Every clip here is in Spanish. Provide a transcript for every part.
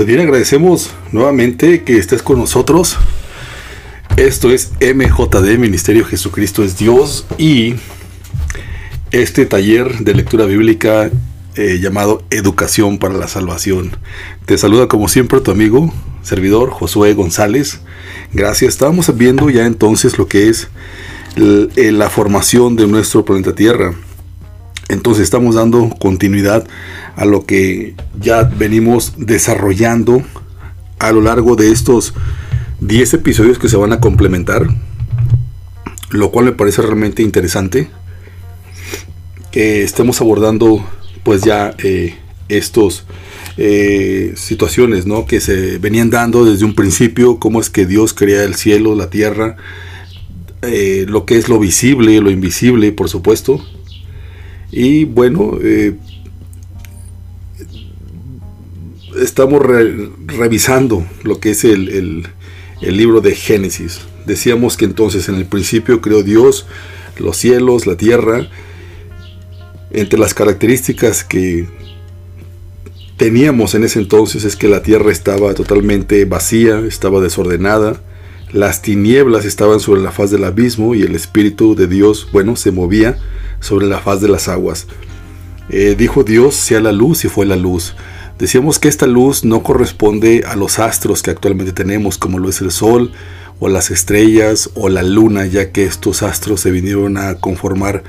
Pues bien, agradecemos nuevamente que estés con nosotros. Esto es MJD, Ministerio Jesucristo es Dios, y este taller de lectura bíblica eh, llamado Educación para la Salvación. Te saluda como siempre tu amigo, servidor Josué González. Gracias. Estábamos viendo ya entonces lo que es eh, la formación de nuestro planeta Tierra. Entonces estamos dando continuidad a lo que ya venimos desarrollando a lo largo de estos 10 episodios que se van a complementar, lo cual me parece realmente interesante que estemos abordando pues ya eh, estos eh, situaciones ¿no? que se venían dando desde un principio, cómo es que Dios crea el cielo, la tierra, eh, lo que es lo visible, lo invisible, por supuesto. Y bueno, eh, estamos revisando lo que es el, el libro de Génesis. Decíamos que entonces en el principio creó Dios los cielos, la tierra. Entre las características que teníamos en ese entonces es que la tierra estaba totalmente vacía, estaba desordenada, las tinieblas estaban sobre la faz del abismo y el Espíritu de Dios, bueno, se movía sobre la faz de las aguas. Eh, dijo Dios, sea la luz y fue la luz. Decíamos que esta luz no corresponde a los astros que actualmente tenemos, como lo es el Sol, o las estrellas, o la luna, ya que estos astros se vinieron a conformar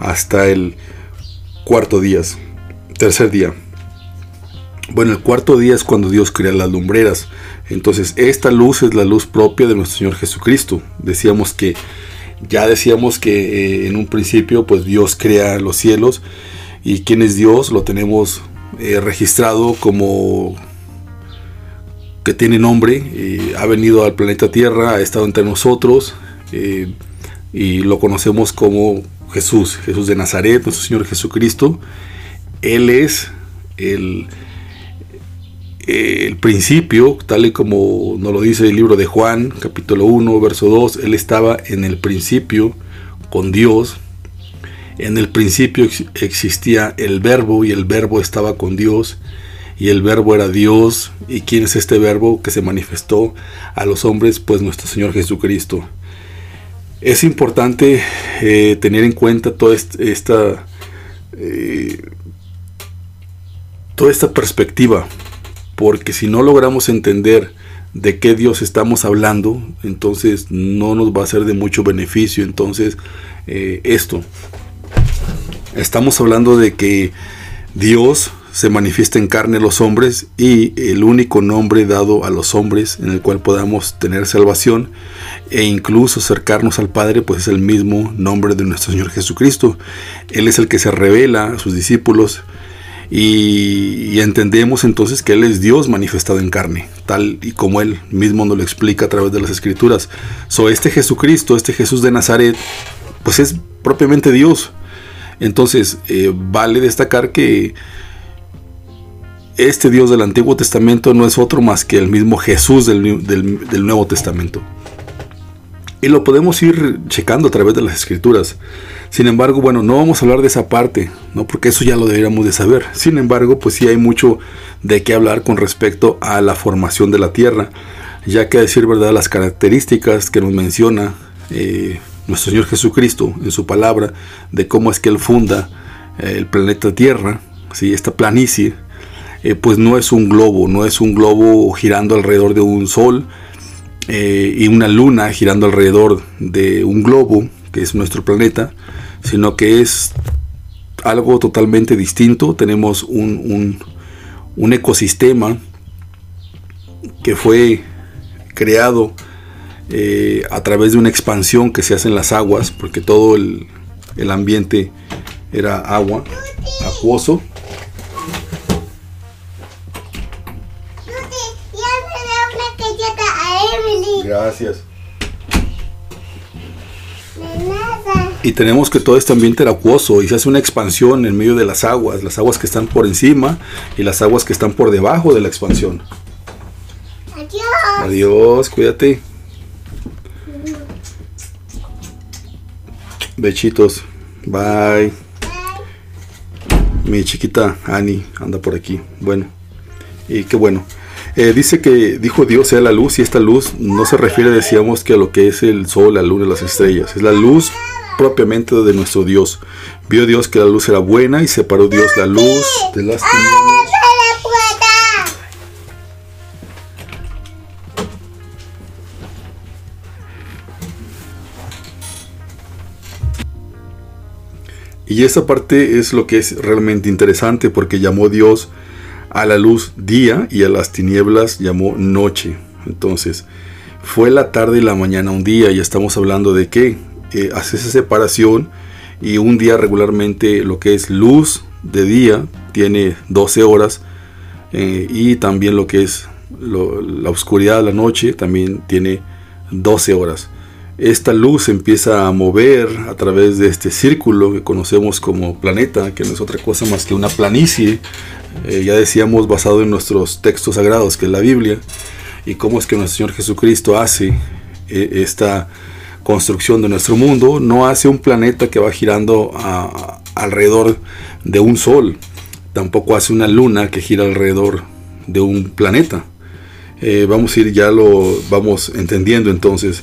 hasta el cuarto día, tercer día. Bueno, el cuarto día es cuando Dios crea las lumbreras. Entonces, esta luz es la luz propia de nuestro Señor Jesucristo. Decíamos que, ya decíamos que eh, en un principio, pues Dios crea los cielos. ¿Y quién es Dios? Lo tenemos eh, registrado como que tiene nombre. Eh, ha venido al planeta Tierra, ha estado entre nosotros. y lo conocemos como Jesús, Jesús de Nazaret, nuestro Señor Jesucristo. Él es el el principio, tal y como nos lo dice el libro de Juan, capítulo 1, verso 2, Él estaba en el principio con Dios. En el principio existía el verbo y el verbo estaba con Dios y el verbo era Dios. ¿Y quién es este verbo que se manifestó a los hombres? Pues nuestro Señor Jesucristo. Es importante eh, tener en cuenta toda esta, eh, toda esta perspectiva porque si no logramos entender de qué Dios estamos hablando, entonces no nos va a ser de mucho beneficio. Entonces, eh, esto, estamos hablando de que Dios se manifiesta en carne a los hombres y el único nombre dado a los hombres en el cual podamos tener salvación e incluso acercarnos al Padre, pues es el mismo nombre de nuestro Señor Jesucristo. Él es el que se revela a sus discípulos y, entendemos entonces que Él es Dios manifestado en carne, tal y como Él mismo nos lo explica a través de las Escrituras. So, este Jesucristo, este Jesús de Nazaret, pues es propiamente Dios. Entonces, eh, vale destacar que este Dios del Antiguo Testamento no es otro más que el mismo Jesús del, del Nuevo Testamento. Y lo podemos ir checando a través de las escrituras. Sin embargo, bueno, no vamos a hablar de esa parte, ¿no? Porque eso ya lo deberíamos de saber. Sin embargo, pues sí hay mucho de qué hablar con respecto a la formación de la Tierra, ya que a decir verdad las características que nos menciona eh, nuestro Señor Jesucristo en su palabra de cómo es que Él funda eh, el planeta Tierra, ¿sí? esta planicie, eh, pues no es un globo, no es un globo girando alrededor de un sol y una luna girando alrededor de un globo, que es nuestro planeta, sino que es algo totalmente distinto. Tenemos un, ecosistema que fue creado eh, a través de una expansión que se hace en las aguas, porque todo el, el ambiente era agua, acuoso. Gracias. Y tenemos que todo este ambiente era acuoso y se hace una expansión en medio de las aguas, las aguas que están por encima y las aguas que están por debajo de la expansión. Adiós. Adiós, cuídate. Bechitos. Bye. Mi chiquita Annie anda por aquí. Bueno, y qué bueno. Eh, dice que dijo Dios sea la luz y esta luz no se refiere, decíamos, que a lo que es el sol, la luna las estrellas. Es la luz propiamente de nuestro Dios. Vio Dios que la luz era buena y separó Dios la luz de las tinieblas. Y esa parte es lo que es realmente interesante porque llamó Dios a la luz día y a las tinieblas llamó noche. Entonces, fue la tarde y la mañana un día y estamos hablando de que eh, hace esa separación y un día regularmente lo que es luz de día tiene 12 horas eh, y también lo que es la oscuridad de la noche también tiene 12 horas esta luz empieza a mover a través de este círculo que conocemos como planeta, que no es otra cosa más que una planicie, eh, ya decíamos basado en nuestros textos sagrados, que es la Biblia, y cómo es que nuestro Señor Jesucristo hace eh, esta construcción de nuestro mundo, no hace un planeta que va girando alrededor de un sol, tampoco hace una luna que gira alrededor de un planeta. Eh, vamos a ir ya lo vamos entendiendo entonces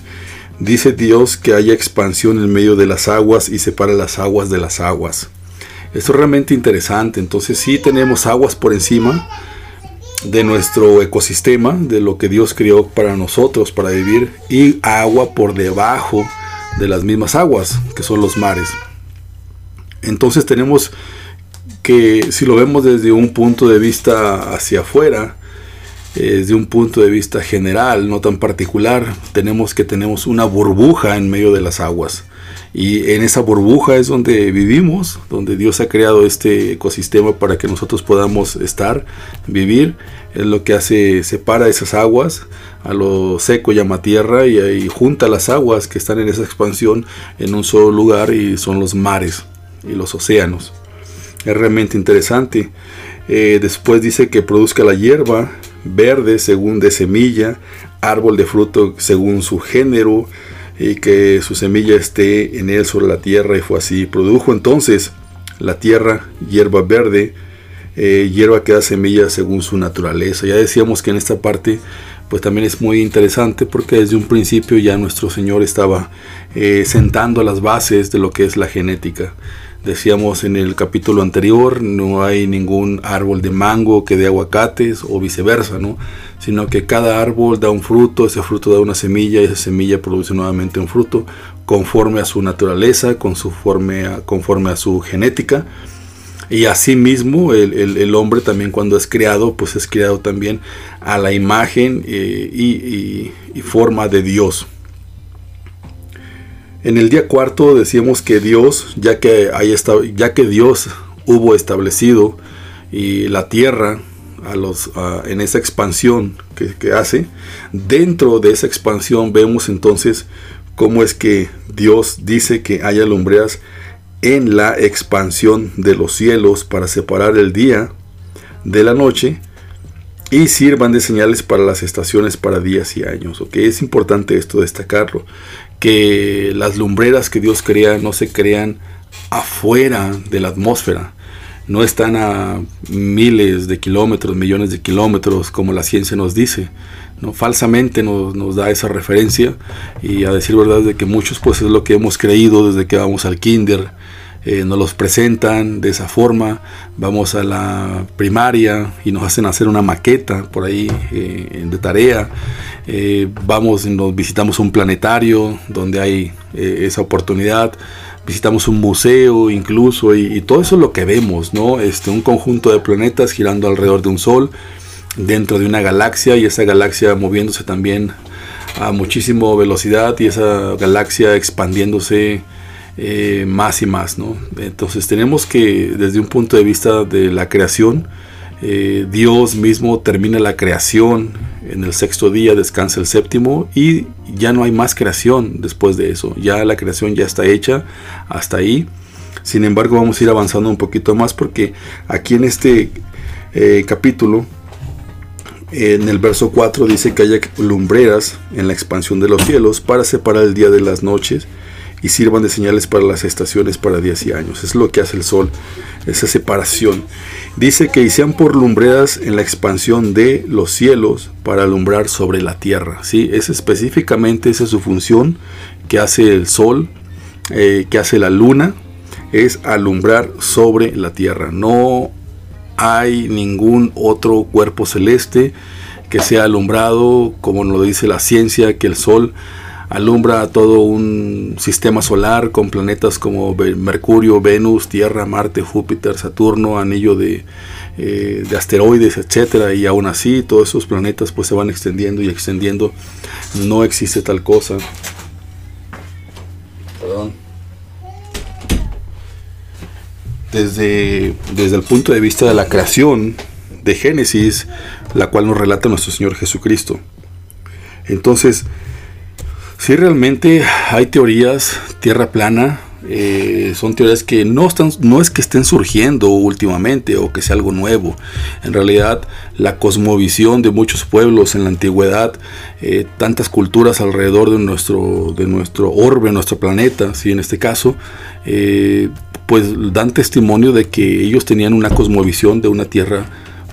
Dice Dios que haya expansión en medio de las aguas y separa las aguas de las aguas. Esto es realmente interesante. Entonces sí tenemos aguas por encima de nuestro ecosistema, de lo que Dios creó para nosotros, para vivir, y agua por debajo de las mismas aguas, que son los mares. Entonces tenemos que, si lo vemos desde un punto de vista hacia afuera, desde un punto de vista general, no tan particular, tenemos que tenemos una burbuja en medio de las aguas. Y en esa burbuja es donde vivimos, donde Dios ha creado este ecosistema para que nosotros podamos estar, vivir. Es lo que hace, separa esas aguas, a lo seco llama tierra y, ahí junta las aguas que están en esa expansión en un solo lugar y son los mares y los océanos. Es realmente interesante. Eh, después dice que produzca la hierba, verde según de semilla, árbol de fruto según su género, y que su semilla esté en él sobre la tierra, y fue así. Produjo entonces la tierra hierba verde, eh, hierba que da semilla según su naturaleza. Ya decíamos que en esta parte pues también es muy interesante porque desde un principio ya nuestro Señor estaba eh, sentando las bases de lo que es la genética. Decíamos en el capítulo anterior, no hay ningún árbol de mango que dé aguacates o viceversa, ¿no? Sino que cada árbol da un fruto, ese fruto da una semilla y esa semilla produce nuevamente un fruto conforme a su naturaleza, conforme a, conforme a su genética. Y asimismo el, el, hombre también cuando es creado, pues es creado también a la imagen eh, y forma de Dios. En el día cuarto decíamos que Dios, ya que, ya que Dios hubo establecido y la tierra los, en esa expansión que, que, hace, dentro de esa expansión vemos entonces cómo es que Dios dice que haya lumbreras en la expansión de los cielos para separar el día de la noche y sirvan de señales para las estaciones para días y años. ¿ok? Es importante esto destacarlo, que las lumbreras que Dios crea no se crean afuera de la atmósfera, no están a miles de kilómetros, millones de kilómetros, como la ciencia nos dice. ¿no? Falsamente nos, nos, da esa referencia y a decir verdad de que muchos pues es lo que hemos creído desde que vamos al kinder, eh, nos los presentan de esa forma, vamos a la primaria y nos hacen hacer una maqueta por ahí eh, de tarea, eh, vamos nos visitamos un planetario donde hay esa oportunidad, visitamos un museo incluso y, todo eso es lo que vemos, ¿no? Este, un conjunto de planetas girando alrededor de un sol dentro de una galaxia y esa galaxia moviéndose también a muchísima velocidad y esa galaxia expandiéndose eh, más y más. ¿no? Entonces tenemos que desde un punto de vista de la creación, eh, Dios mismo termina la creación en el sexto día, descansa el séptimo y ya no hay más creación después de eso. Ya la creación ya está hecha hasta ahí. Sin embargo, vamos a ir avanzando un poquito más porque aquí en este eh, capítulo, en el verso 4 dice que haya lumbreras en la expansión de los cielos para separar el día de las noches y sirvan de señales para las estaciones, para días y años. Es lo que hace el sol, esa separación. Dice que y sean por lumbreras en la expansión de los cielos para alumbrar sobre la tierra. ¿sí? Es específicamente esa es su función que hace el sol, eh, que hace la luna, es alumbrar sobre la tierra. No hay ningún otro cuerpo celeste que sea alumbrado, como lo dice la ciencia, que el sol alumbra todo un sistema solar con planetas como Mercurio, Venus, Tierra, Marte, Júpiter, Saturno, anillo de, eh, de asteroides, etcétera, y aún así todos esos planetas pues se van extendiendo y extendiendo. No existe tal cosa. Perdón. Desde, desde el punto de vista de la creación de Génesis, la cual nos relata nuestro Señor Jesucristo. Entonces, si realmente hay teorías, tierra plana, eh, son teorías que no, están, no es que estén surgiendo últimamente o que sea algo nuevo. En realidad, la cosmovisión de muchos pueblos en la antigüedad, eh, tantas culturas alrededor de nuestro, de nuestro orbe, nuestro planeta, ¿sí? en este caso, eh, pues dan testimonio de que ellos tenían una cosmovisión de una tierra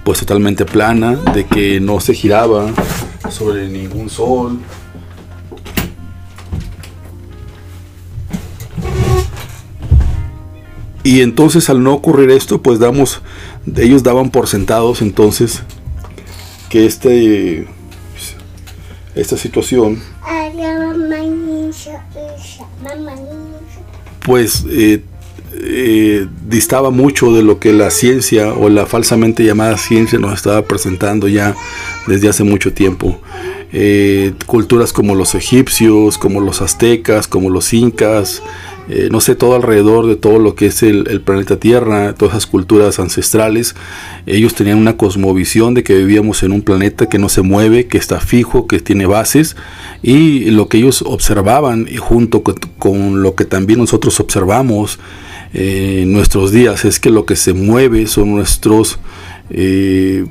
pues totalmente plana, de que no se giraba sobre ningún sol, Y entonces al no ocurrir esto, pues damos, ellos daban por sentados entonces que este, esta situación pues eh, eh, distaba mucho de lo que la ciencia o la falsamente llamada ciencia nos estaba presentando ya desde hace mucho tiempo. Eh, culturas como los egipcios, como los aztecas, como los incas, eh, no sé, todo alrededor de todo lo que es el, planeta Tierra, todas esas culturas ancestrales, ellos tenían una cosmovisión de que vivíamos en un planeta que no se mueve, que está fijo, que tiene bases, y lo que ellos observaban, y junto con, lo que también nosotros observamos eh, en nuestros días, es que lo que se mueve son nuestros... Eh,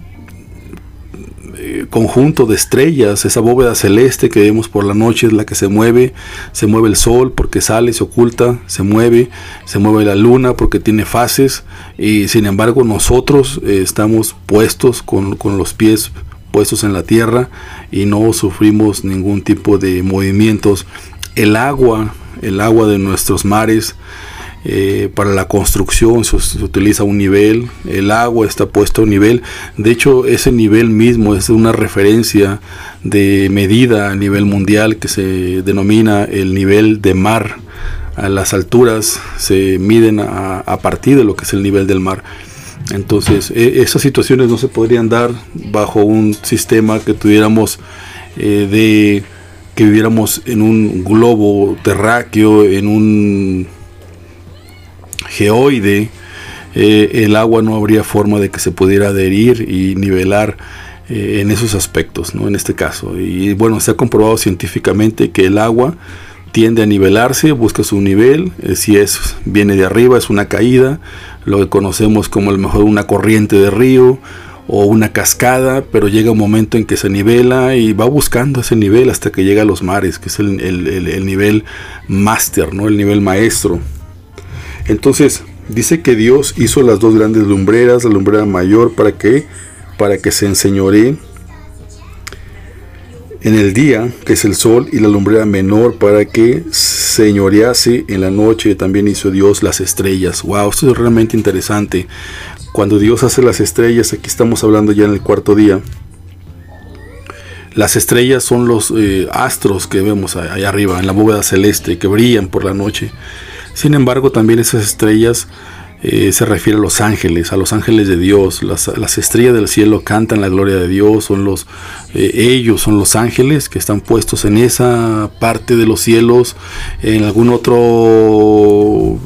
conjunto de estrellas, esa bóveda celeste que vemos por la noche es la que se mueve, se mueve el sol porque sale, se oculta, se mueve, se mueve la luna porque tiene fases y sin embargo nosotros eh, estamos puestos con, con los pies puestos en la tierra y no sufrimos ningún tipo de movimientos. El agua, el agua de nuestros mares, eh, para la construcción se, utiliza un nivel, el agua está puesto a un nivel, de hecho ese nivel mismo es una referencia de medida a nivel mundial que se denomina el nivel de mar. A las alturas se miden a, partir de lo que es el nivel del mar. Entonces, e, esas situaciones no se podrían dar bajo un sistema que tuviéramos eh, de que viviéramos en un globo terráqueo, en un geoide, eh, el agua no habría forma de que se pudiera adherir y nivelar eh, en esos aspectos, ¿no? en este caso. Y bueno, se ha comprobado científicamente que el agua tiende a nivelarse, busca su nivel, eh, si es viene de arriba es una caída, lo que conocemos como a lo mejor una corriente de río o una cascada, pero llega un momento en que se nivela y va buscando ese nivel hasta que llega a los mares, que es el, el nivel máster, ¿no? el nivel maestro. Entonces, dice que Dios hizo las dos grandes lumbreras, la lumbrera mayor para que para que se enseñoree en el día, que es el sol, y la lumbrera menor para que señorease en la noche. También hizo Dios las estrellas. Wow, esto es realmente interesante. Cuando Dios hace las estrellas, aquí estamos hablando ya en el cuarto día. Las estrellas son los eh, astros que vemos allá arriba, en la bóveda celeste, que brillan por la noche. Sin embargo, también esas estrellas eh, se refiere a los ángeles, a los ángeles de Dios. Las, estrellas del cielo cantan la gloria de Dios, son los, eh, ellos son los ángeles que están puestos en esa parte de los cielos. En algún otro,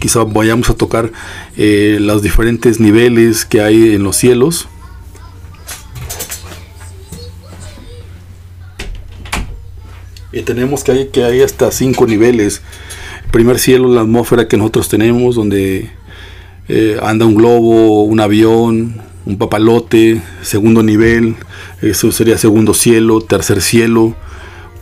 quizá vayamos a tocar eh, los diferentes niveles que hay en los cielos. Y tenemos que hay, que hay hasta cinco niveles primer cielo, la atmósfera que nosotros tenemos, donde eh, anda un globo, un avión, un papalote, segundo nivel, eso sería segundo cielo, tercer cielo,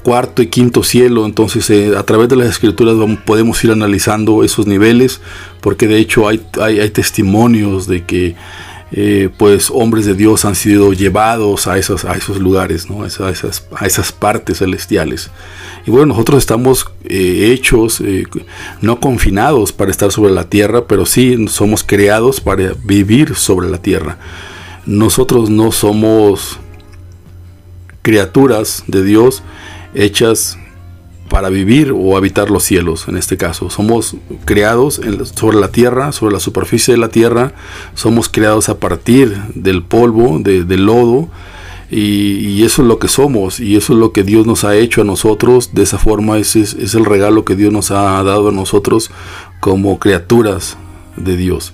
cuarto y quinto cielo. Entonces, eh, a través de las escrituras podemos ir analizando esos niveles, porque de hecho hay, hay, testimonios de que eh, pues hombres de Dios han sido llevados a esos, a esos lugares, ¿no? a, esas, a esas partes celestiales. Y bueno, nosotros estamos eh, hechos, no confinados para estar sobre la tierra, pero sí somos creados para vivir sobre la tierra. Nosotros no somos criaturas de Dios hechas para vivir o habitar los cielos, en este caso. Somos creados sobre la tierra, sobre la superficie de la tierra, somos creados a partir del polvo, del lodo, y, eso es lo que somos, y eso es lo que Dios nos ha hecho a nosotros, de esa forma es el regalo que Dios nos ha dado a nosotros como criaturas de Dios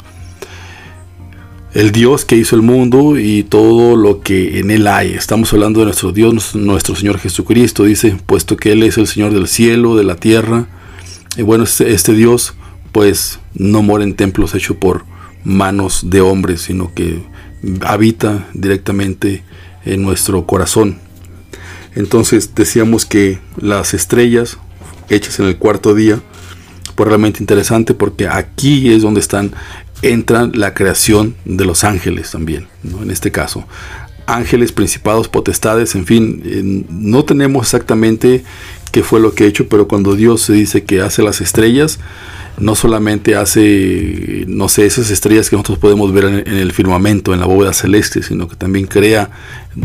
el Dios que hizo el mundo y todo lo que en él hay. Estamos hablando de nuestro Dios, nuestro Señor Jesucristo, dice, puesto que Él es el Señor del cielo, de la tierra. Y bueno, este, este Dios pues no mora en templos hechos por manos de hombres, sino que habita directamente en nuestro corazón. Entonces decíamos que las estrellas hechas en el cuarto día, pues realmente interesante porque aquí es donde están entra la creación de los ángeles también, en este caso. Ángeles, principados, potestades, en fin, no tenemos exactamente qué fue lo que ha hecho, pero cuando Dios se dice que hace las estrellas, no solamente hace, no sé, esas estrellas que nosotros podemos ver en, en el firmamento, en la bóveda celeste, sino que también crea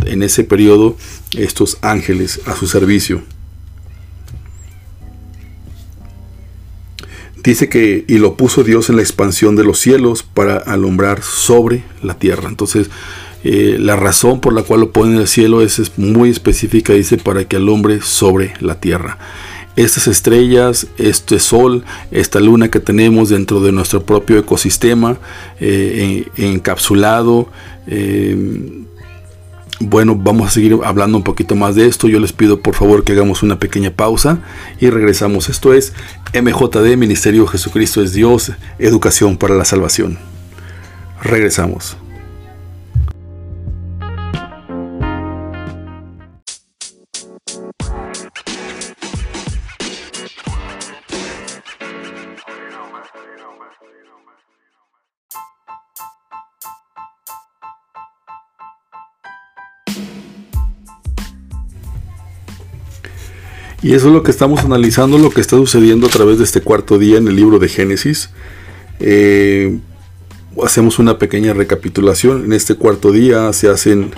en ese periodo estos ángeles a su servicio. Dice que y lo puso Dios en la expansión de los cielos para alumbrar sobre la tierra. Entonces, eh, la razón por la cual lo pone en el cielo es, muy específica, dice, para que alumbre sobre la tierra. Estas estrellas, este sol, esta luna que tenemos dentro de nuestro propio ecosistema, eh, encapsulado, eh, bueno, vamos a seguir hablando un poquito más de esto. Yo les pido por favor que hagamos una pequeña pausa y regresamos. Esto es MJD, Ministerio Jesucristo es Dios, Educación para la Salvación. Regresamos. Y eso es lo que estamos analizando, lo que está sucediendo a través de este cuarto día en el libro de Génesis. Eh, hacemos una pequeña recapitulación. En este cuarto día se hacen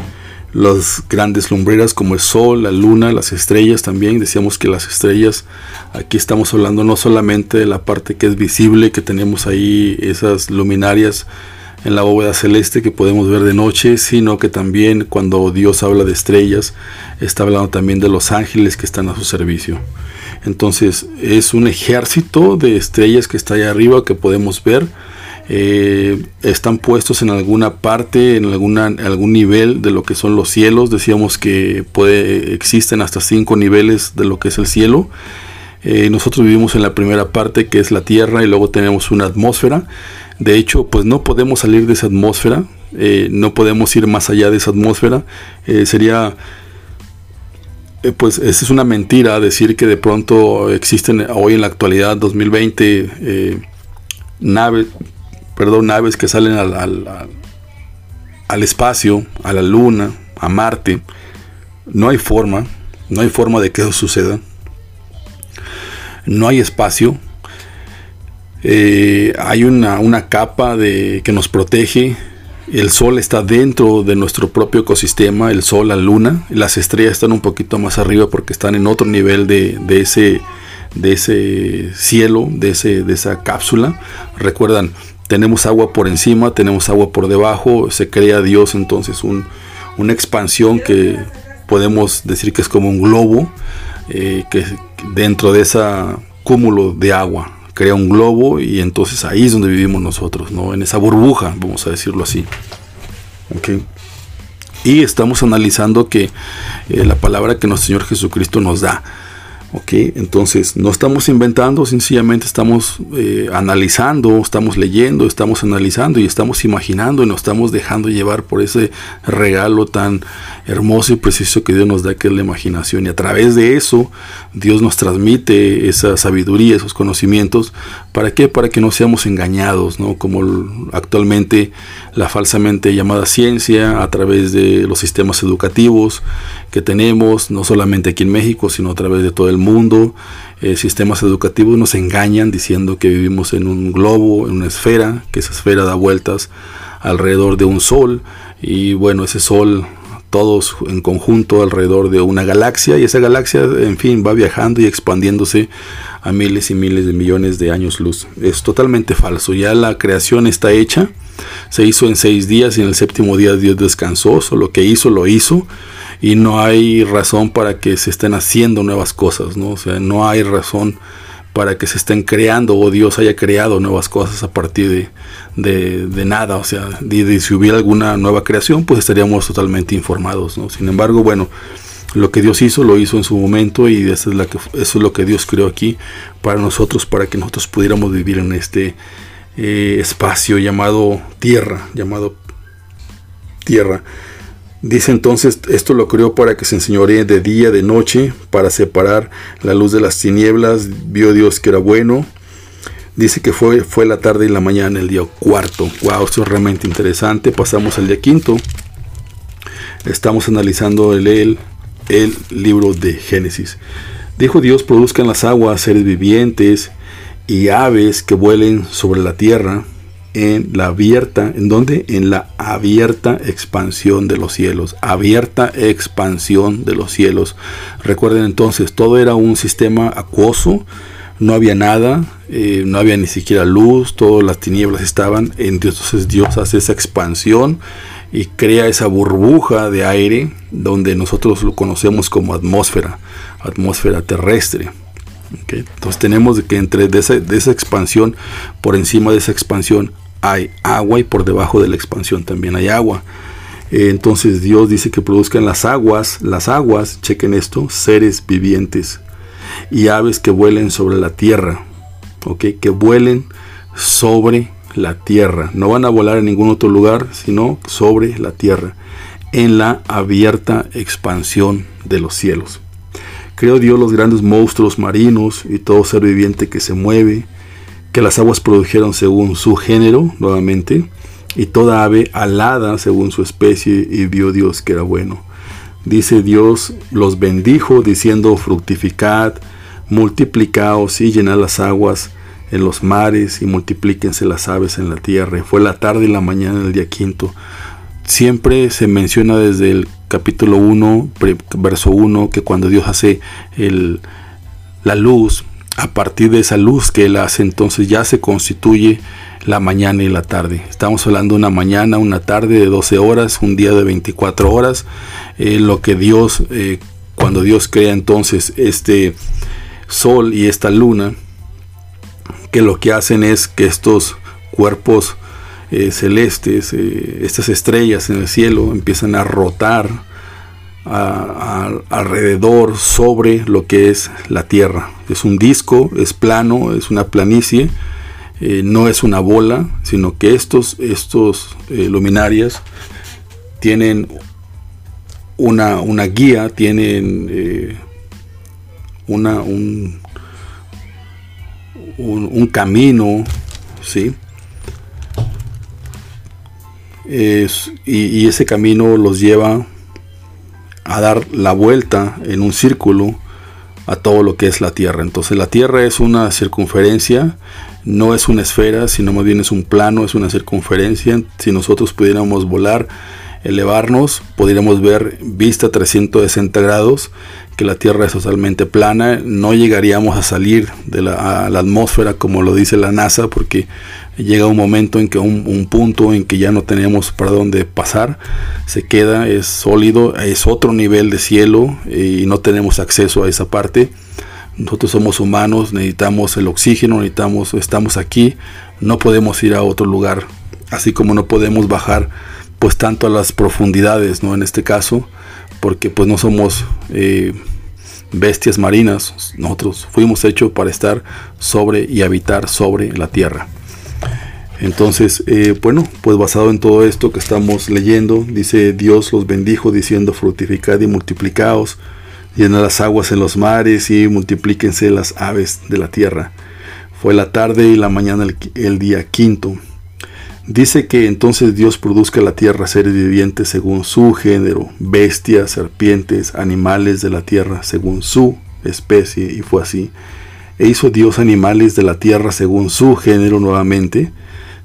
las grandes lumbreras como el sol, la luna, las estrellas también. Decíamos que las estrellas, aquí estamos hablando no solamente de la parte que es visible, que tenemos ahí esas luminarias en la bóveda celeste que podemos ver de noche, sino que también cuando Dios habla de estrellas, está hablando también de los ángeles que están a su servicio. Entonces es un ejército de estrellas que está ahí arriba que podemos ver. Eh, están puestos en alguna parte, en alguna, algún nivel de lo que son los cielos. Decíamos que puede, existen hasta cinco niveles de lo que es el cielo. Eh, nosotros vivimos en la primera parte que es la tierra y luego tenemos una atmósfera de hecho, pues no podemos salir de esa atmósfera, eh, no podemos ir más allá de esa atmósfera. Eh, sería, eh, pues, es una mentira decir que de pronto existen hoy en la actualidad, 2020, naves, perdón, naves que salen al, al espacio, a la luna, a Marte. No hay forma, no hay forma de que eso suceda. No hay espacio, eh, hay una, capa de, que nos protege. El sol está dentro de nuestro propio ecosistema, el sol, la luna. Las estrellas están un poquito más arriba porque están en otro nivel de, ese, de ese cielo, de, ese, de esa cápsula. Recuerdan, tenemos agua por encima, tenemos agua por debajo. Se crea Dios entonces una expansión que podemos decir que es como un globo eh, que dentro de ese cúmulo de agua crea un globo y entonces ahí es donde vivimos nosotros, ¿no? En esa burbuja, vamos a decirlo así. Y estamos analizando que eh, la palabra que nuestro Señor Jesucristo nos da. ¿ok? Entonces no estamos inventando, sencillamente estamos eh, analizando, estamos leyendo, estamos analizando y estamos imaginando y nos estamos dejando llevar por ese regalo tan hermoso y preciso que Dios nos da, que es la imaginación. Y a través de eso, Dios nos transmite esa sabiduría, esos conocimientos. ¿Para qué? Para que no seamos engañados, ¿no? Como actualmente la falsamente llamada ciencia, a través de los sistemas educativos que tenemos, no solamente aquí en México, sino a través de todo el mundo. Eh, sistemas educativos nos engañan diciendo que vivimos en un globo, en una esfera, que esa esfera da vueltas alrededor de un sol y bueno, ese sol todos en conjunto alrededor de una galaxia y esa galaxia, en fin, va viajando y expandiéndose a miles y miles de millones de años luz. Es totalmente falso. Ya la creación está hecha. Se hizo en seis días y en el séptimo día Dios descansó. lo que hizo, lo hizo. Y no hay razón para que se estén haciendo nuevas cosas, ¿no? O sea, no hay razón para que se estén creando o Dios haya creado nuevas cosas a partir de, de, nada. O sea, de, si hubiera alguna nueva creación, pues estaríamos totalmente informados. ¿no? Sin embargo, bueno, lo que Dios hizo, lo hizo en su momento y eso es, la que, eso es lo que Dios creó aquí para nosotros, para que nosotros pudiéramos vivir en este eh, espacio llamado tierra, llamado tierra. Dice entonces, esto lo creó para que se enseñoree de día, de noche, para separar la luz de las tinieblas. Vio Dios que era bueno. Dice que fue, fue la tarde y la mañana, el día cuarto. Wow, esto es realmente interesante. Pasamos al día quinto. Estamos analizando el, el, el libro de Génesis. Dijo Dios, produzcan las aguas seres vivientes y aves que vuelen sobre la tierra en la abierta, ¿en dónde? En la abierta expansión de los cielos, abierta expansión de los cielos. Recuerden entonces, todo era un sistema acuoso, no había nada, eh, no había ni siquiera luz, todas las tinieblas estaban, entonces Dios hace esa expansión y crea esa burbuja de aire donde nosotros lo conocemos como atmósfera, atmósfera terrestre. Entonces tenemos que entre de esa, de esa, expansión, por encima de esa expansión hay agua y por debajo de la expansión también hay agua. Eh, entonces Dios dice que produzcan las aguas, las aguas, chequen esto, seres vivientes y aves que vuelen sobre la tierra, ¿ok? Que vuelen sobre la tierra. No van a volar en ningún otro lugar, sino sobre la tierra, en la abierta expansión de los cielos. Creó Dios los grandes monstruos marinos y todo ser viviente que se mueve, que las aguas produjeron según su género, nuevamente, y toda ave alada según su especie, y vio Dios que era bueno. Dice Dios, los bendijo, diciendo, fructificad, multiplicaos y llenad las aguas en los mares, y multiplíquense las aves en la tierra. Y fue la tarde y la mañana del día quinto. Siempre se menciona desde el capítulo 1, verso 1, que cuando Dios hace el, la luz, a partir de esa luz que Él hace, entonces ya se constituye la mañana y la tarde. Estamos hablando de una mañana, una tarde de 12 horas, un día de 24 horas. Eh, lo que Dios, eh, cuando Dios crea entonces este sol y esta luna, que lo que hacen es que estos cuerpos eh, celestes, estas estrellas en el cielo, empiezan a rotar alrededor sobre lo que es la Tierra. Es un disco, es plano, es una planicie, eh, no es una bola, sino que estos, estos eh, luminarias tienen una, una, guía, tienen eh, una, un, un, camino, ¿sí? y ese camino los lleva a dar la vuelta en un círculo a todo lo que es la Tierra. Entonces la Tierra es una circunferencia, no es una esfera, sino más bien es un plano, es una circunferencia. Si nosotros pudiéramos volar, elevarnos, podríamos ver vista 360 grados, que la Tierra es totalmente plana, no llegaríamos a salir de la, atmósfera como lo dice la NASA, porque llega un momento en que un, punto en que ya no tenemos para dónde pasar, se queda, es sólido, es otro nivel de cielo y no tenemos acceso a esa parte. Nosotros somos humanos, necesitamos el oxígeno, necesitamos, estamos aquí, no podemos ir a otro lugar, así como no podemos bajar pues tanto a las profundidades, ¿no? En este caso, porque pues no somos eh, bestias marinas, nosotros fuimos hechos para estar sobre y habitar sobre la tierra. Entonces, eh, bueno, pues basado en todo esto que estamos leyendo, dice Dios los bendijo diciendo fructificad y multiplicaos, llena las aguas en los mares y multiplíquense las aves de la tierra. Fue la tarde y la mañana el, día quinto. Dice que entonces Dios produzca la tierra seres vivientes según su género, bestias, serpientes, animales de la tierra según su especie, y fue así. E hizo Dios animales de la tierra según su género nuevamente,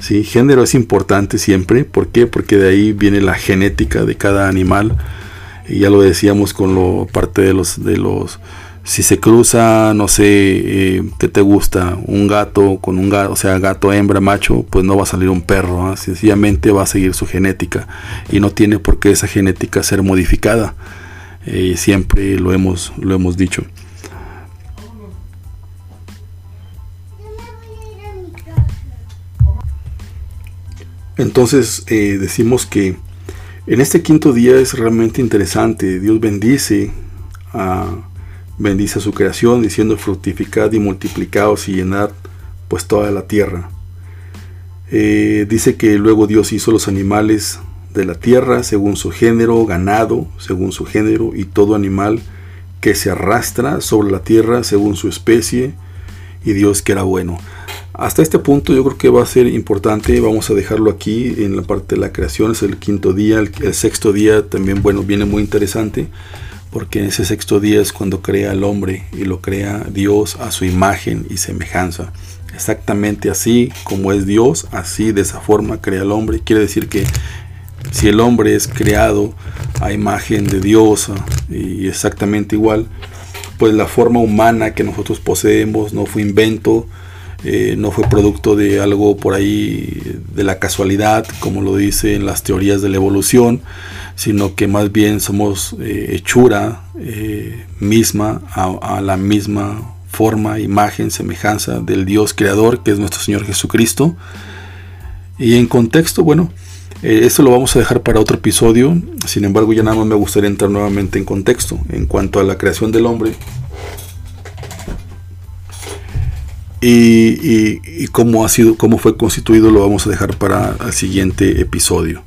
¿sí? Género es importante siempre. ¿Por qué? Porque de ahí viene la genética de cada animal. Y ya lo decíamos con lo parte de los de los si se cruza, no sé, eh, ¿qué te gusta? Un gato con un gato, o sea, gato, hembra, macho, pues no va a salir un perro, ¿ah? sencillamente va a seguir su genética y no tiene por qué esa genética ser modificada. Eh, siempre lo hemos, lo hemos dicho. Entonces eh, decimos que en este quinto día es realmente interesante. Dios bendice a, bendice a su creación diciendo fructificad y multiplicaos y llenad pues toda la tierra. Eh, dice que luego Dios hizo los animales de la tierra según su género, ganado según su género y todo animal que se arrastra sobre la tierra según su especie y Dios que era bueno. Hasta este punto yo creo que va a ser importante, vamos a dejarlo aquí en la parte de la creación, es el quinto día, el, sexto día también, bueno, viene muy interesante, porque en ese sexto día es cuando crea al hombre y lo crea Dios a su imagen y semejanza. Exactamente así como es Dios, así de esa forma crea al hombre. Quiere decir que si el hombre es creado a imagen de Dios y exactamente igual, pues la forma humana que nosotros poseemos no fue invento, eh, no fue producto de algo por ahí de la casualidad, como lo dicen las teorías de la evolución, sino que más bien somos eh, hechura eh, misma a, la misma forma, imagen, semejanza del Dios creador, que es nuestro Señor Jesucristo. Y en contexto, bueno, esto lo vamos a dejar para otro episodio, sin embargo ya nada más me gustaría entrar nuevamente en contexto en cuanto a la creación del hombre y, cómo ha sido, cómo fue constituido, lo vamos a dejar para el siguiente episodio.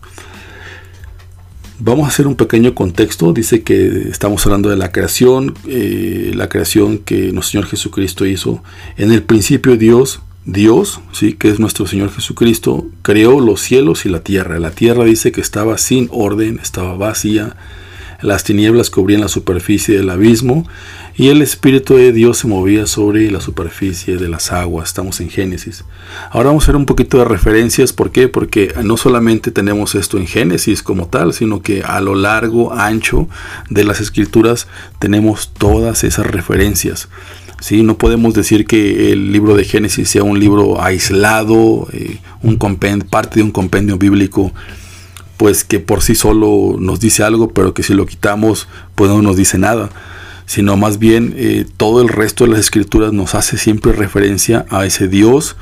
Vamos a hacer un pequeño contexto. Dice que estamos hablando de la creación, eh, la creación que nuestro Señor Jesucristo hizo. En el principio Dios, Dios, sí, que es nuestro Señor Jesucristo, creó los cielos y la tierra. La tierra dice que estaba sin orden, estaba vacía. Las tinieblas cubrían la superficie del abismo y el Espíritu de Dios se movía sobre la superficie de las aguas. Estamos en Génesis. Ahora vamos a hacer un poquito de referencias. ¿Por qué? Porque no solamente tenemos esto en Génesis como tal, sino que a lo largo, ancho de las escrituras tenemos todas esas referencias. ¿sí? No podemos decir que el libro de Génesis sea un libro aislado, eh, un parte de un compendio bíblico pues que por sí solo nos dice algo, pero que si lo quitamos, pues no nos dice nada sino más bien eh, todo el resto de las escrituras nos hace siempre referencia a ese Dios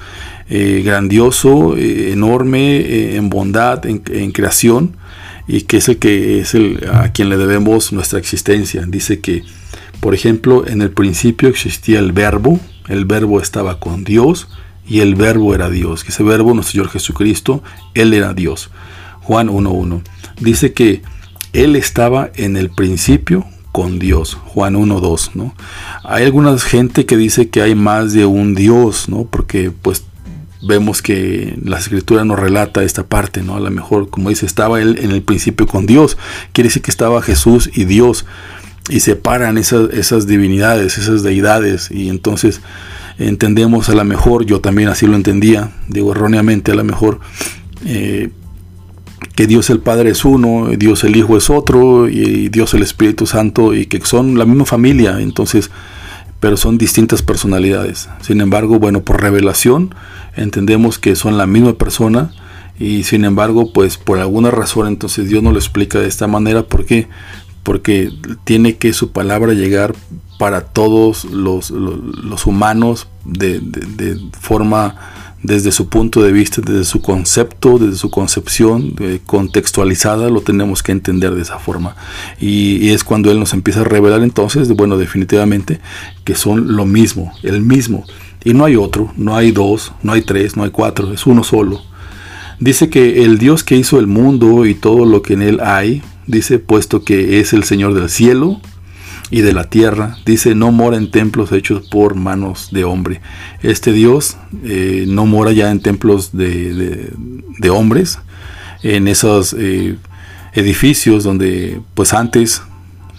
eh, grandioso, eh, enorme en bondad, en, creación, y que es el que es el a quien le debemos nuestra existencia. Dice que, por ejemplo, en el principio existía el verbo, el verbo estaba con Dios y el verbo era Dios, que ese verbo, nuestro Señor Jesucristo, Él era Dios. Juan 1.1 dice que Él estaba en el principio con Dios. Juan 1.2, ¿no? Hay alguna gente que dice que hay más de un Dios, ¿no? Porque pues vemos que la escritura nos relata esta parte, ¿no? A lo mejor, como dice, estaba él en el principio con Dios. Quiere decir que estaba Jesús y Dios. Y separan esas, esas divinidades, esas deidades. Y entonces entendemos a lo mejor, yo también así lo entendía, digo erróneamente a lo mejor, eh, que Dios el Padre es uno, Dios el Hijo es otro y Dios el Espíritu Santo y que son la misma familia, entonces, pero son distintas personalidades. Sin embargo, bueno, por revelación entendemos que son la misma persona y sin embargo, pues por alguna razón entonces Dios no lo explica de esta manera, ¿por qué? Porque tiene que su palabra llegar para todos los, humanos de, de forma desde su punto de vista, desde su concepto, desde su concepción eh, contextualizada, lo tenemos que entender de esa forma. Y, es cuando Él nos empieza a revelar entonces, bueno, definitivamente, que son lo mismo, el mismo. Y no hay otro, no hay dos, no hay tres, no hay cuatro, es uno solo. Dice que el Dios que hizo el mundo y todo lo que en él hay, dice, puesto que es el Señor del cielo y de la tierra, dice, no mora en templos hechos por manos de hombre. Este Dios eh, no mora ya en templos de, hombres, en esos eh, edificios donde pues antes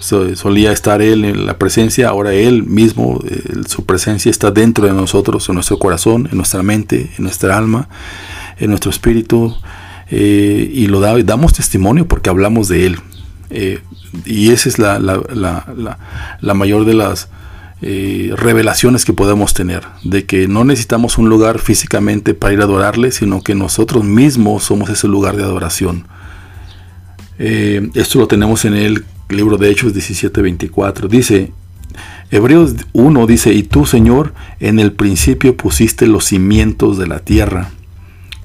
solía estar Él en la presencia, ahora Él mismo, su presencia está dentro de nosotros, en nuestro corazón, en nuestra mente, en nuestra alma, en nuestro espíritu, eh, y lo damos testimonio porque hablamos de Él. Eh, y esa es la, la, mayor de las eh, revelaciones que podemos tener, de que no necesitamos un lugar físicamente para ir a adorarle, sino que nosotros mismos somos ese lugar de adoración. esto lo tenemos en el libro de Hechos 17:24. Dice, Hebreos 1 dice, y tú Señor, en el principio pusiste los cimientos de la tierra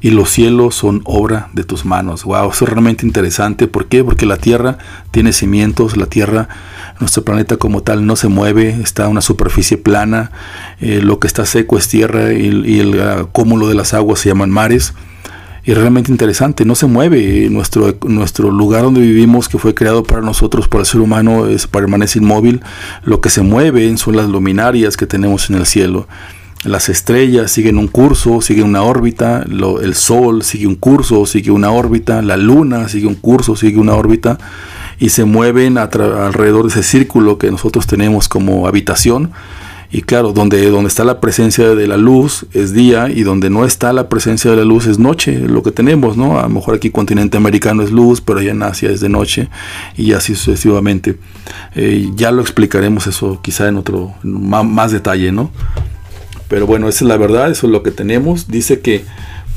y los cielos son obra de tus manos. Wow, eso es realmente interesante. ¿Por qué? Porque la Tierra tiene cimientos, la Tierra, nuestro planeta como tal, no se mueve, está una superficie plana, eh, lo que está seco es tierra y, el uh, cúmulo de las aguas se llaman mares. Y realmente interesante, no se mueve. Nuestro, nuestro lugar donde vivimos, que fue creado para nosotros, para el ser humano, es, permanece inmóvil. Lo que se mueve son las luminarias que tenemos en el cielo. Las estrellas siguen un curso, siguen una órbita, el Sol sigue un curso, sigue una órbita, la Luna sigue un curso, sigue una órbita, y se mueven alrededor de ese círculo que nosotros tenemos como habitación. Y claro, donde, donde está la presencia de la luz es día y donde no está la presencia de la luz es noche, lo que tenemos, ¿no? A lo mejor aquí continente americano es luz, pero allá en Asia es de noche y así sucesivamente. Eh, ya lo explicaremos eso quizá en otro, más, más detalle, ¿no? Pero bueno, esa es la verdad, eso es lo que tenemos. Dice que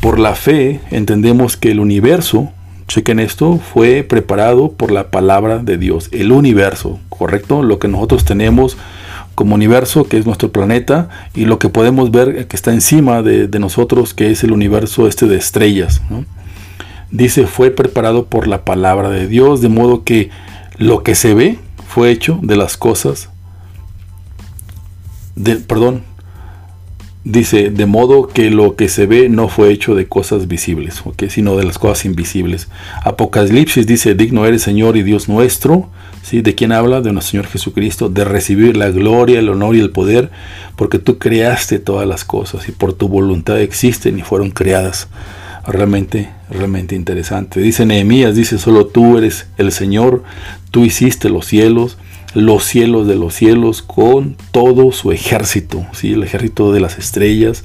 por la fe entendemos que el universo, chequen esto, fue preparado por la palabra de Dios. El universo, ¿correcto? Lo que nosotros tenemos como universo, que es nuestro planeta, y lo que podemos ver que está encima de, nosotros, que es el universo este de estrellas. Dice, fue preparado por la palabra de Dios, de modo que lo que se ve fue hecho de las cosas, de, perdón, Dice, de modo que lo que se ve no fue hecho de cosas visibles, sino de las cosas invisibles. Apocalipsis dice, digno eres Señor y Dios nuestro, ¿sí? ¿de quién habla? De nuestro Señor Jesucristo, de recibir la gloria, el honor y el poder, porque tú creaste todas las cosas y por tu voluntad existen y fueron creadas. Realmente, realmente interesante. Dice Nehemías, dice, solo tú eres el Señor, tú hiciste los cielos, los cielos de los cielos con todo su ejército, ¿sí? el ejército de las estrellas,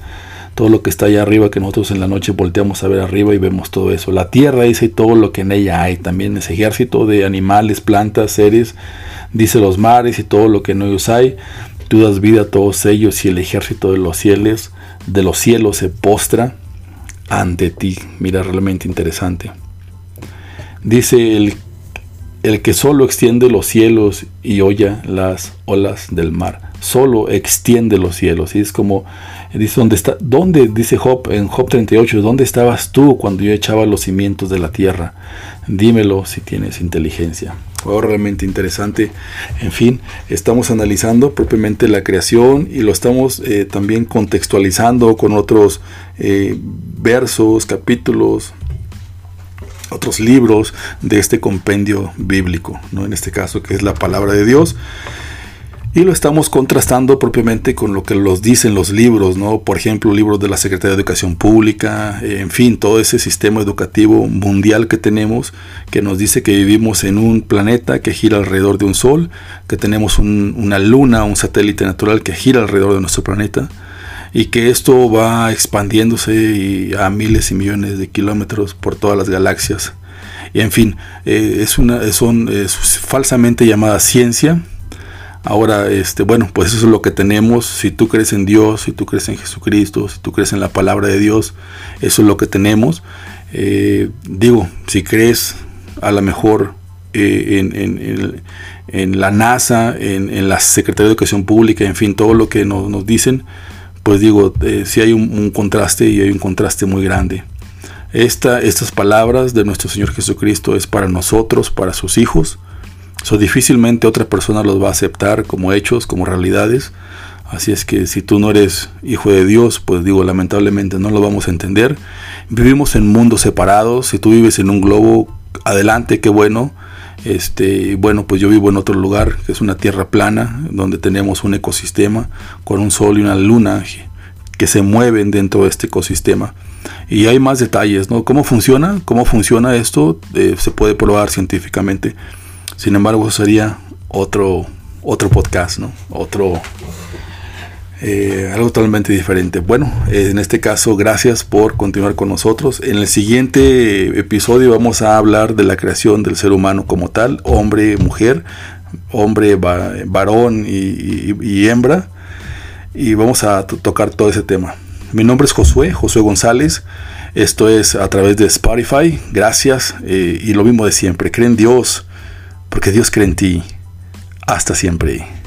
todo lo que está allá arriba que nosotros en la noche volteamos a ver arriba y vemos todo eso. La tierra dice todo lo que en ella hay, también ese ejército de animales, plantas, seres, dice los mares y todo lo que en ellos hay. Tú das vida a todos ellos y el ejército de los cielos, de los cielos se postra ante ti. Mira, realmente interesante. Dice el el que solo extiende los cielos y oye las olas del mar. Solo extiende los cielos. Y es como, dice, ¿dónde está? ¿Dónde, dice Job en Job 38, dónde estabas tú cuando yo echaba los cimientos de la tierra? Dímelo si tienes inteligencia. Fue realmente interesante. En fin, estamos analizando propiamente la creación y lo estamos eh, también contextualizando con otros eh, versos, capítulos, otros libros de este compendio bíblico, ¿no? en este caso que es la palabra de Dios. Y lo estamos contrastando propiamente con lo que los dicen los libros, ¿no? Por ejemplo, libros de la Secretaría de Educación Pública, en fin, todo ese sistema educativo mundial que tenemos, que nos dice que vivimos en un planeta que gira alrededor de un sol, que tenemos una luna, un satélite natural que gira alrededor de nuestro planeta, y que esto va expandiéndose a miles y millones de kilómetros por todas las galaxias. Y en fin, eh, es una falsamente llamada ciencia. Ahora, este, bueno, pues eso es lo que tenemos. Si tú crees en Dios, si tú crees en Jesucristo, si tú crees en la palabra de Dios, eso es lo que tenemos. Eh, digo, si crees a lo mejor eh, en, en, la NASA, en, la Secretaría de Educación Pública, en fin, todo lo que nos, nos dicen, pues digo, eh, si hay un, contraste y hay un contraste muy grande. Esta, estas palabras de nuestro Señor Jesucristo es para nosotros, para sus hijos. So, difícilmente otra persona los va a aceptar como hechos, como realidades. Así es que si tú no eres hijo de Dios, pues digo, lamentablemente no lo vamos a entender. Vivimos en mundos separados. Si tú vives en un globo, adelante, qué bueno. Este, bueno, pues yo vivo en otro lugar, que es una tierra plana, donde tenemos un ecosistema con un sol y una luna que se mueven dentro de este ecosistema. Y hay más detalles, ¿no? ¿Cómo funciona? ¿Cómo funciona esto? Eh, se puede probar científicamente. Sin embargo, sería otro, otro podcast, ¿no? Otro, eh, algo totalmente diferente. Bueno, en este caso, gracias por continuar con nosotros. En el siguiente episodio vamos a hablar de la creación del ser humano como tal, hombre, mujer, hombre, varón y, hembra. Y vamos a tocar todo ese tema. Mi nombre es Josué, Josué González. Esto es a través de Spotify. Gracias. Eh, y lo mismo de siempre. Cree en Dios, porque Dios cree en ti. Hasta siempre.